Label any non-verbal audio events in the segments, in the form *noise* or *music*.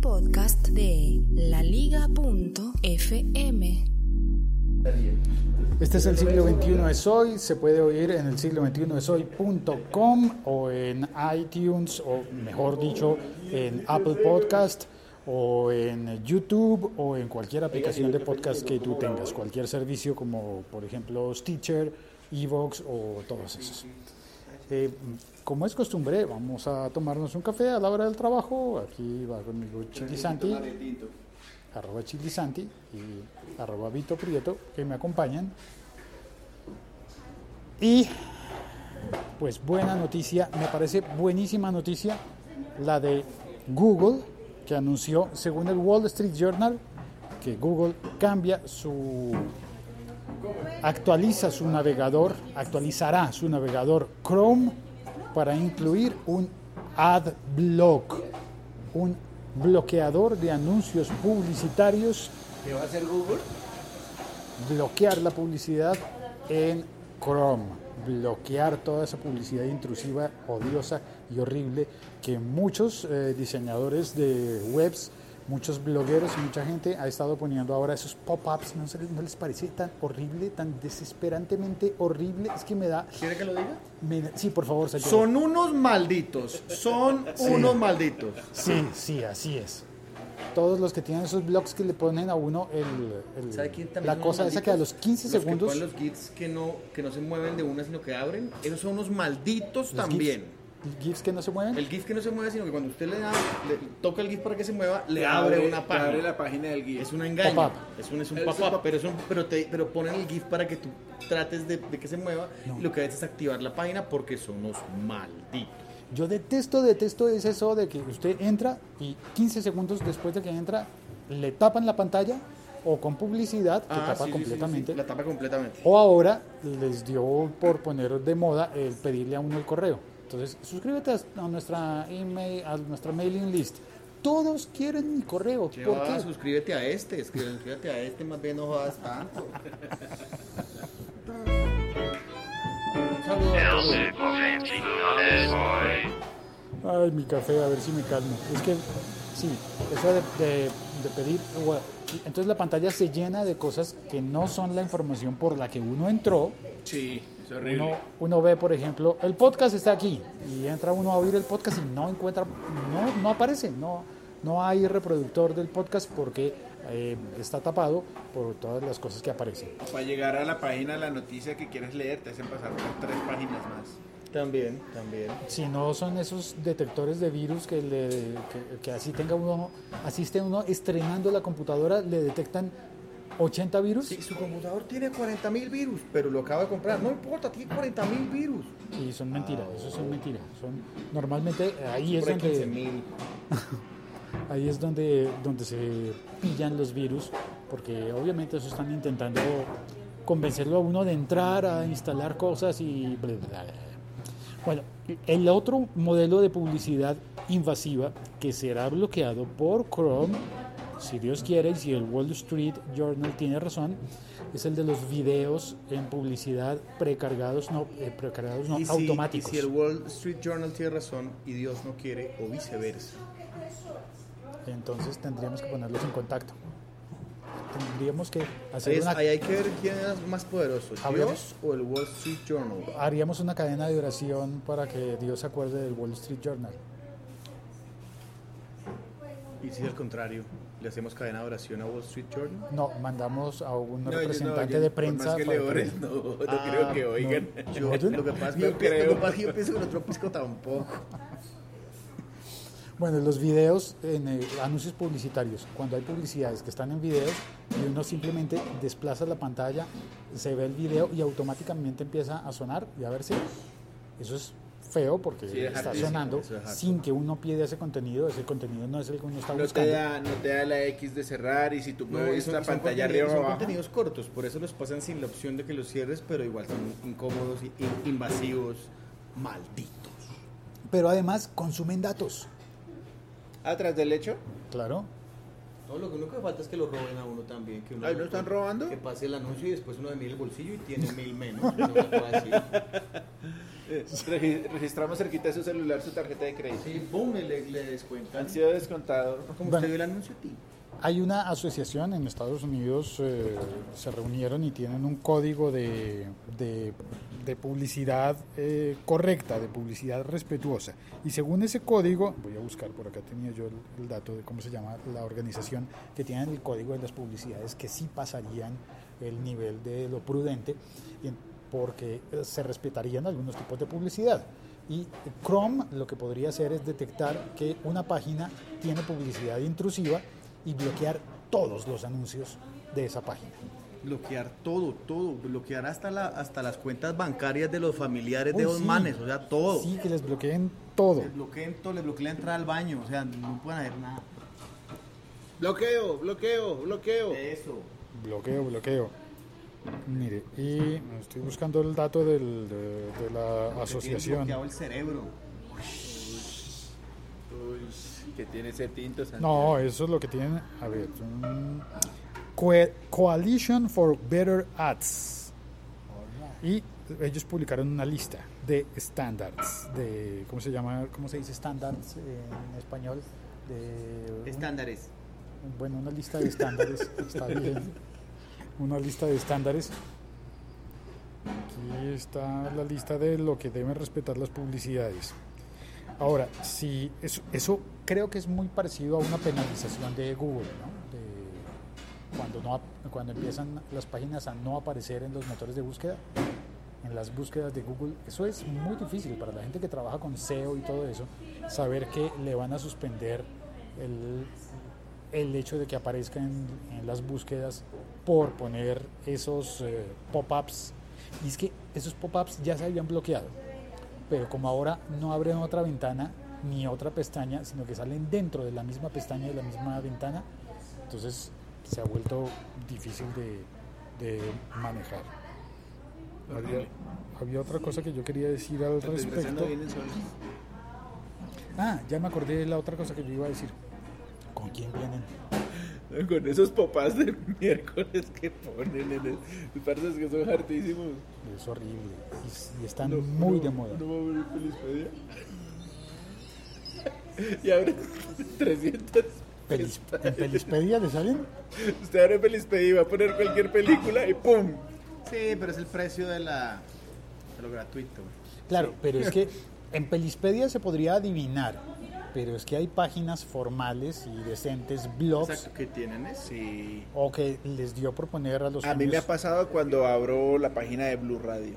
podcast de laliga.fm. Este es el siglo XXI es hoy, se puede oír en el siglo XXI es hoy.com o en iTunes o mejor dicho en Apple Podcast o en YouTube o en cualquier aplicación de podcast que tú tengas, cualquier servicio como por ejemplo Stitcher, Evox o todos esos. Eh, como es costumbre, vamos a tomarnos un café a la hora del trabajo. Aquí va conmigo Chili Santi, arroba Chili Santi y arroba Vito Prieto, que me acompañan. Y pues buena noticia, me parece buenísima noticia la de Google, que anunció, según el Wall Street Journal, que Google cambia su actualiza su navegador, actualizará su navegador Chrome para incluir un ad block, un bloqueador de anuncios publicitarios. ¿Qué va a hacer Google? Bloquear la publicidad en Chrome, bloquear toda esa publicidad intrusiva, odiosa y horrible que muchos eh, diseñadores de webs muchos blogueros y mucha gente ha estado poniendo ahora esos pop-ups, ¿no, se les- ¿no les parece tan horrible, tan desesperantemente horrible? Es que me da... ¿Quiere que lo diga? me da- sí, por favor, señor. Son unos malditos. Son *laughs* unos malditos. Sí, sí, así es. Todos los que tienen esos blogs que le ponen a uno el, el- ¿Sabe quién también la cosa esa que a los malditos? 15 Los segundos... Que ponen los GIFs que no, que no se mueven de una, sino que abren. Esos son unos malditos también. GIFs, GIFs que no se mueven. El GIF que no se mueve, sino que cuando usted le da, le toca el GIF para que se mueva, le abre, una te página. abre la página del guía. Es un engaño. Es un, es un pop-up, pop- pero, es un- pero, te, pero ponen el GIF para que tú trates de, de que se mueva. Y lo que haces es activar la página porque son unos malditos. Yo detesto, detesto es eso de que usted entra y 15 segundos después de que entra le tapan la pantalla o con publicidad que tapa Ah, sí, sí, sí, completamente. sí, La tapa completamente. O ahora les dio por poner de moda el pedirle a uno el correo. Entonces, suscríbete a nuestra email, a nuestra mailing list. Todos quieren mi correo. ¿Qué ¿Por va? qué? Suscríbete a este, suscríbete a este, más bien no jodas tanto. Ay, mi café, a ver si me calmo. Es que, sí, eso de, de- de pedir. bueno, entonces la pantalla se llena de cosas que no son la información por la que uno entró. Sí, es horrible. Uno, uno ve, por ejemplo, el podcast está aquí y entra uno a oír el podcast y no encuentra, no, no aparece, no, no hay reproductor del podcast porque eh, está tapado por todas las cosas que aparecen. Para llegar a la página de la noticia que quieres leer, te hacen pasar por tres páginas más. También, también. Si no son esos detectores de virus que, le, que, que así tenga uno, así esté uno estrenando la computadora, le detectan 80 virus Sí, su computador tiene 40 mil virus, pero lo acaba de comprar. No importa, tiene 40 mil virus. y son mentiras, eso son mentiras. Son, normalmente ahí es Por ahí 15 donde... *laughs* Ahí es donde, donde se pillan los virus, porque obviamente eso están intentando convencerlo a uno de entrar a instalar cosas y... bla, bla, bla. Bueno, el otro modelo de publicidad invasiva que será bloqueado por Chrome, si Dios quiere y si el Wall Street Journal tiene razón, es el de los videos en publicidad precargados, no, eh, precargados, no y, si, automáticos. y si el Wall Street Journal tiene razón y Dios no quiere, o viceversa. Entonces tendríamos que ponerlos en contacto. Tendríamos que Ahí, hacer es- una ahí hay que ver quién es más poderoso. Dios o el Wall Street Journal. haríamos una cadena de oración para que Dios se acuerde del Wall Street Journal. Y si al contrario, le hacemos cadena de oración a Wall Street Journal. No, mandamos a un No, yo representante yo- de por prensa. Más que le no, no Ah, creo que oigan. Yo, lo que pasa es que yo, creo. pienso que otro pisco tampoco. *laughs* Bueno, los videos en eh, anuncios publicitarios, cuando hay publicidades que están en videos y uno simplemente desplaza la pantalla, se ve el video y automáticamente empieza a sonar y a verse. Eso es feo porque Sí, es está sonando es sin que uno pida ese contenido. Ese contenido no es el que uno está No te, buscando. da, no te da la X de cerrar y si tú No, mueves son- la pantalla arriba o son abajo. contenidos cortos, por eso los pasan sin la opción de que los cierres, pero igual son incómodos, invasivos, malditos. Pero además consumen datos. Atrás del hecho. Claro. No, lo único que falta es que lo roben a uno también. Que uno Ay, ¿no están robando? Que pase el anuncio y después uno de mil el bolsillo y tiene mil menos. *laughs* registramos cerquita de su celular su tarjeta de crédito. Sí, boom, le, le descuentan. Han sido descontados. Como Bueno. usted vio el anuncio, tío. Hay una asociación en Estados Unidos, eh, se reunieron y tienen un código de, de- de publicidad eh, correcta, de publicidad respetuosa. Y según ese código, voy a buscar, por acá tenía yo el, el dato de cómo se llama la organización, que tienen el código de las publicidades que sí pasarían el nivel de lo prudente, y en- porque eh, se respetarían algunos tipos de publicidad. Y Chrome lo que podría hacer es detectar que una página tiene publicidad intrusiva y bloquear todos los anuncios de esa página. Bloquear todo, todo. Bloquear hasta, la, hasta las cuentas bancarias de los familiares de los sí. manes. O sea, todo. Sí, que les bloqueen todo. Les bloqueen todo, les bloqueen la entrada al baño. O sea, no pueden hacer nada. Bloqueo, bloqueo, bloqueo. Eso. Bloqueo, bloqueo. Mire, y estoy buscando el dato del- de, de la Tienen asociación. bloqueado el cerebro. Uy, que tiene ese tinto. Santiago. No, eso es lo que tienen. A ver. Co- Coalition for Better Ads. Y ellos publicaron una lista de estándares, de, ¿cómo se llama? ¿Cómo se dice estándares en español? De, Estándares. Bueno, una lista de estándares, está bien. Una lista de estándares. Aquí está la lista de lo que deben respetar las publicidades. Ahora, si eso, creo que es muy parecido a una penalización de Google, cuando, no, cuando empiezan las páginas a no aparecer en los motores de búsqueda, en las búsquedas de Google. Eso es muy difícil para la gente que trabaja con SEO y todo eso, saber que le van a suspender el, el hecho de que aparezca en las búsquedas por poner esos eh, pop-ups. Y es que esos pop-ups ya se habían bloqueado, pero como ahora no abren otra ventana ni otra pestaña, sino que salen dentro de la misma pestaña de la misma ventana, entonces se ha vuelto difícil de, de manejar. Había, había otra cosa que yo quería decir al respecto. Ah, ya me acordé de la otra cosa que yo iba a decir. ¿Con quién vienen? Con esos papás de miércoles que ponen en el. Parece que son hartísimos. Es horrible. Y, y están No, muy no, de moda. No va a abrir Pelispedia. *laughs* y abre 300. Pelis- ¿En Pelispedia le salen? Usted abre Pelispedia y va a poner cualquier película y ¡pum! Sí, pero es el precio de, la, de lo gratuito. Claro, pero es que *laughs* en Pelispedia se podría adivinar. Pero es que hay páginas formales y decentes, blogs, Exacto, que tienen eso. Sí. o que les dio por poner a los A mí me ha pasado cuando abro la página de Blue Radio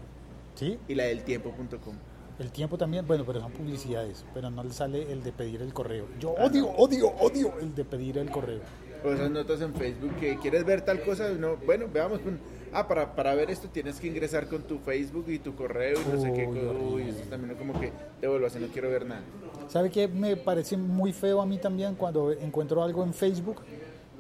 ¿Sí? y la del tiempo.com. El tiempo también, bueno, pero son publicidades, pero no le sale el de pedir el correo. Yo odio, odio, odio el de pedir el correo. O esas notas en Facebook que quieres ver tal cosa, no, bueno, veamos. Ah, para, para ver esto tienes que ingresar con tu Facebook y tu correo y no sé qué. Uy, eso también es como que así, no quiero ver nada. ¿Sabe qué me parece muy feo a mí también cuando encuentro algo en Facebook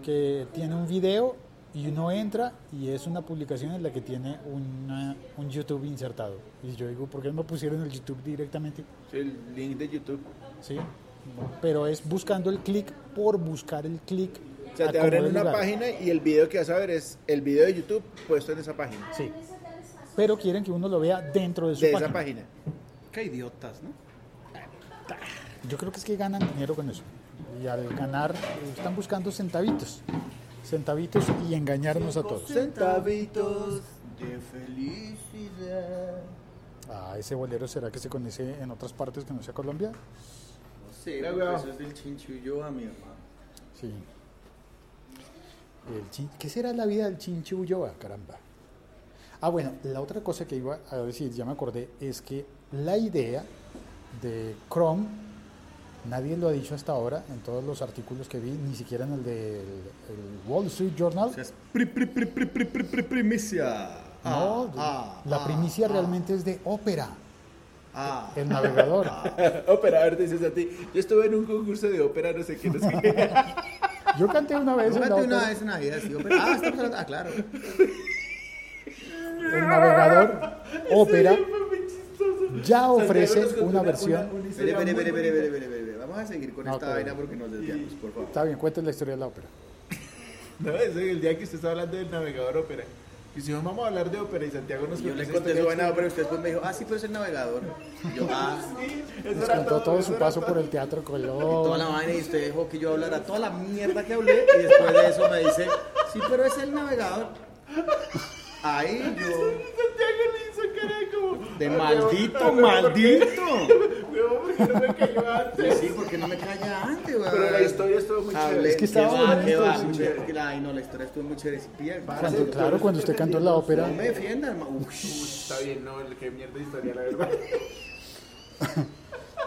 que tiene un video y uno entra y es una publicación en la que tiene una- un YouTube insertado? Y yo digo, ¿por qué no pusieron el YouTube directamente? Sí, el link de YouTube. ¿Sí? Pero es buscando el clic por buscar el clic. O sea, te abren una lugar. página y el video que vas a ver es el video de YouTube puesto en esa página. Sí. Pero quieren que uno lo vea dentro de su De página. esa página. Qué idiotas, ¿no? Yo creo que es que ganan dinero con eso. Y al ganar, están buscando centavitos. Centavitos y engañarnos a todos. Centavitos de felicidad. Ah, ese bolero será que se conoce en otras partes que no sea Colombia. No sé, eso es del chinchullo a mi hermano. Sí. El chin- ¿Qué será la vida del Chinche Ulloa? Caramba. Ah, bueno, la otra cosa que iba a decir, ya me acordé, es que la idea de Chrome, nadie lo ha dicho hasta ahora en todos los artículos que vi, ni siquiera en el del el Wall Street Journal. O sea, es pri, pri, pri, pri, pri, pri, pri- primicia. No, Ah, ah, la ah, primicia ah, realmente es de Opera, Ah, el navegador. *laughs* ópera, a ver, dices a ti. Yo estuve en un concurso de ópera, no sé qué, no sé qué. *laughs* Yo canté una vez en Fíjate una ópera. vez en Navidad, sí, pero- Ah, estamos hablando. Ah, claro. *laughs* el navegador Opera ya ofrece una versión. Espere, espere, espere, espere, bonita. espere, espere, espere. Vamos a seguir con No, esta vaina porque nos desviamos, por favor. Está bien, cuenten la historia de la ópera. No, es el día que usted está hablando del navegador ópera. Y si vamos a hablar de ópera y Santiago nos Y yo le conté su vaina, chévere. pero usted después me dijo, ah, sí, pero es el navegador. Y yo, ah, *laughs* Eso Nos era contó todo su paso todo. por el Teatro *laughs* toda la Colón. vaina y usted dejó que yo hablara toda la mierda que hablé y después de eso me dice, sí, pero es el navegador. Ahí yo, Santiago le hizo cara como... de "Ah, maldito, maldito. Huevón, ¿por qué no me cayó antes? Sí, porque no me calla antes, weón. Pero la historia estuvo muy chévere. Es que estaba bonito, va, muy chévere. Que la- Ay, no, la historia estuvo muy chévere. Cuando, claro, cuando usted cantó la ópera. No me defiendan, hermano. Uy, Uy, está bien, no, el que mierda de historia, la verdad. *laughs*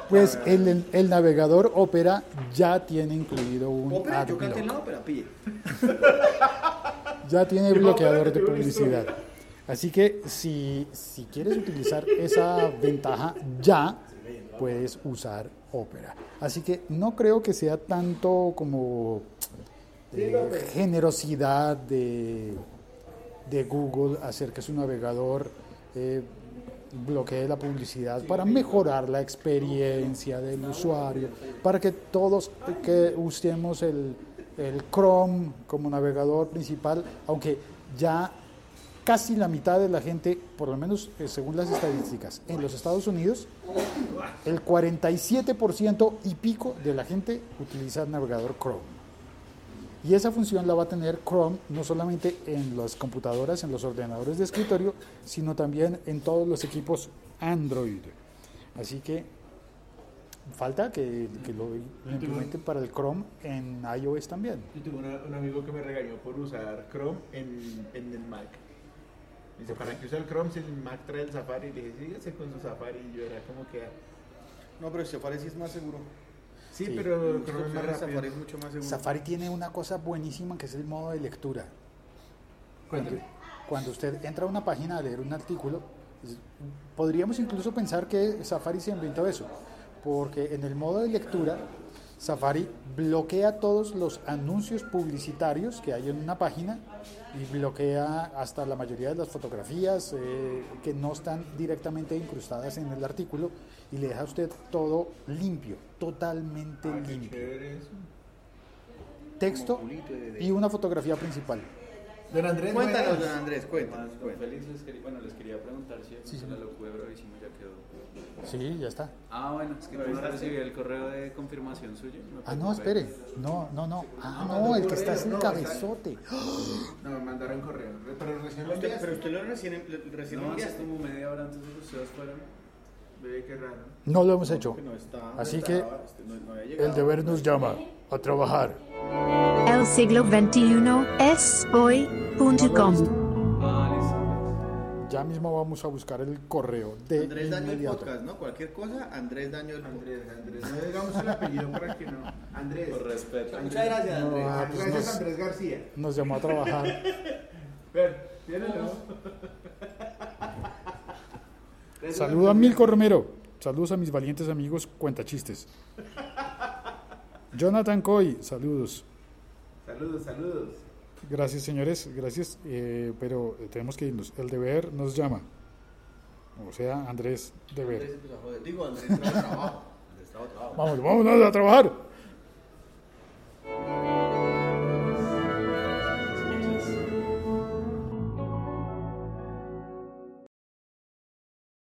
Pues el, el- el navegador ópera ya tiene incluido un Ópera, yo canté en la ópera, pille. Ya tiene bloqueador de publicidad. Así que si, si quieres utilizar esa ventaja ya, puedes usar Opera. Así que no creo que sea tanto como eh, generosidad de, de Google hacer que su navegador. Eh, bloquee la publicidad para mejorar la experiencia del usuario, para que todos que usemos el, el Chrome como navegador principal, aunque ya casi la mitad de la gente, por lo menos eh, según las estadísticas, en los Estados Unidos, el 47% y pico de la gente utiliza el navegador Chrome. Y esa función la va a tener Chrome no solamente en las computadoras, en los ordenadores de escritorio, sino también en todos los equipos Android. Así que falta que, que lo, lo implementen para el Chrome en iOS también. Yo tuve un amigo que me regañó por usar Chrome en, en el Mac. Dice, ¿para qué usar el Chrome si el Mac trae el Safari? Y le dije, síguese con su Safari. Y yo era como que... No, pero Safari sí es más seguro. Sí, Sí. pero Chrome es más rápido. Safari es mucho más seguro. Safari tiene una cosa buenísima que es el modo de lectura. Cuando, Cuéntame. cuando usted entra a una página a leer un artículo, podríamos incluso pensar que Safari se inventó eso, porque en el modo de lectura, Safari bloquea todos los anuncios publicitarios que hay en una página y bloquea hasta la mayoría de las fotografías eh, que no están directamente incrustadas en el artículo y le deja a usted todo limpio, totalmente Ah, qué limpio texto y una fotografía principal. Don Andrés, Cuéntanos, don Andrés, cuéntanos. Don cuéntanos. Félix, les quería, bueno, les quería preguntar si Sí, sí. la locura de Bravissimo ya quedó. Sí, ya está. Ah, bueno, es que no recibí el correo de confirmación suyo. Ah, no, espere. No, no, no. Ah, no, el que está está- cabezote. No, me mandaron correo. Pero recién lo Usted- enviaste. pero usted lo recién, recién lo No, enviaste. como media hora antes de que ustedes fueran. Ve qué raro. No lo hemos hecho. Que no está, no Así que no- no había llegado. el deber nos llama a trabajar. El siglo XXI es hoy.com. Ya mismo vamos a buscar el correo de Andrés Daño el podcast, ¿no? Cualquier cosa, Andrés Daño el podcast. Andrés, Andrés. No digamos el apellido para que no. Andrés. Por respeto. Muchas gracias, Andrés. ah, pues Gracias, nos- Andrés García. Nos llamó a trabajar. *laughs* Ver, tírenlo. *laughs* Saludo a Milko Romero. Saludos a mis valientes amigos cuentachistes. *laughs* Jonathan Coy, saludos. Saludos, saludos. Gracias, señores, gracias. eh, pero tenemos que irnos. El deber nos llama. O sea, Andrés Andrés Deber. empezó a joder. Digo, Andrés trabajo. Andrés trabajo. Vamos, vámonos a trabajar.